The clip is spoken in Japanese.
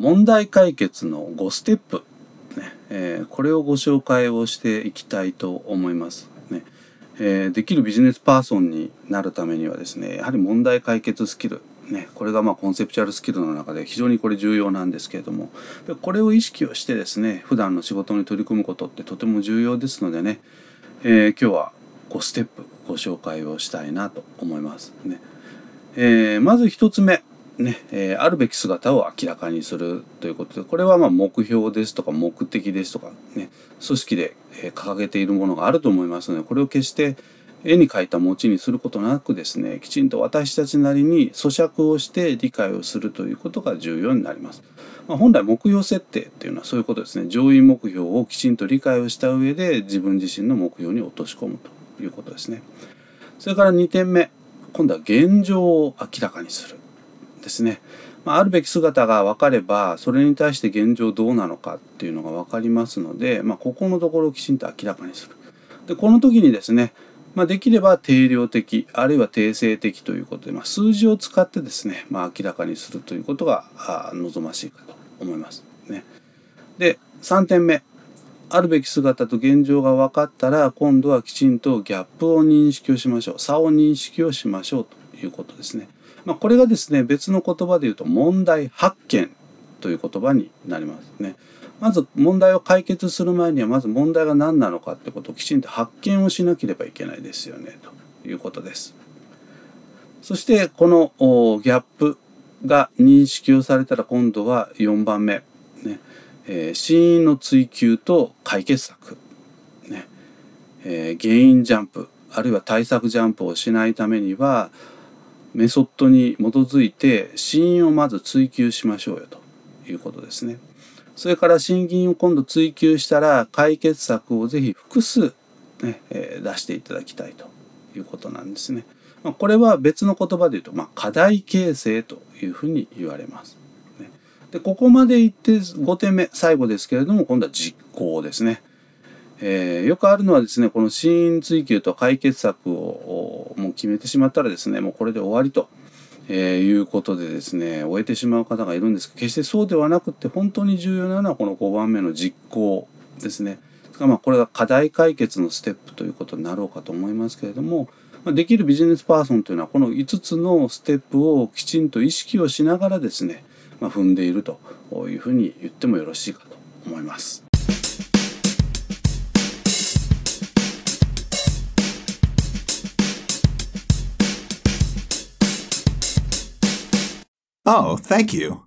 問題解決の5ステップ、ね。えー、これをご紹介をしていきたいと思います。ね。えー、できるビジネスパーソンになるためにはですねやはり問題解決スキル。ね、これがまあコンセプチュアルスキルの中で非常にこれ重要なんですけれども。これを意識をしてですね普段の仕事に取り組むことってとても重要ですのでね、えー、今日は5ステップご紹介をしたいなと思います。ね。えー、まず1つ目。ね、えー、あるべき姿を明らかにするということでこれはまあ目標ですとか目的ですとかね組織で掲げているものがあると思いますのでこれを決して絵に描いた餅にすることなくですねきちんと私たちなりに咀嚼をして理解をするということが重要になります。まあ、本来目標設定っていうのはそういうことですね上位目標をきちんと理解をした上で自分自身の目標に落とし込むということですね。それから2点目今度は現状を明らかにするですね。まあ、あるべき姿が分かればそれに対して現状どうなのかっていうのが分かりますので、まあ、ここのところをきちんと明らかにする。でこの時にですねまあ、できれば定量的あるいは定性的ということで、まあ、数字を使ってですね、まあ、明らかにするということが望ましいかと思います。ね、で3点目あるべき姿と現状が分かったら今度はきちんとギャップを認識をしましょう差を認識をしましょうということですね。まあ、これがですね別の言葉で言うと問題発見という言葉になりますね。まず問題を解決する前にはまず問題が何なのかってことをきちんと発見をしなければいけないですよねということです。そしてこのギャップが認識をされたら今度は4番目、ねえー、死因の追求と解決策、ねえー、原因ジャンプあるいは対策ジャンプをしないためにはメソッドに基づいて死因をまず追求しましょうよということですね。それから審議員を今度追求したら解決策をぜひ複数、ねえ、出していただきたいということなんですね。まあ、これは別の言葉で言うと、まあ、課題形成というふうに言われます。でここまで言って5点目最後ですけれども今度は実行ですね。えー、よくあるのはですねこの死因追求と解決策をもう決めてしまったらですねもうこれで終わりとえー、いうことでですね終えてしまう方がいるんですが決してそうではなくて本当に重要なのはこの5番目の実行ですね。まあこれが課題解決のステップということになろうかと思いますけれどもできるビジネスパーソンというのはこの5つのステップをきちんと意識をしながらですね、まあ、踏んでいるというふうに言ってもよろしいかと思います。Oh, thank you.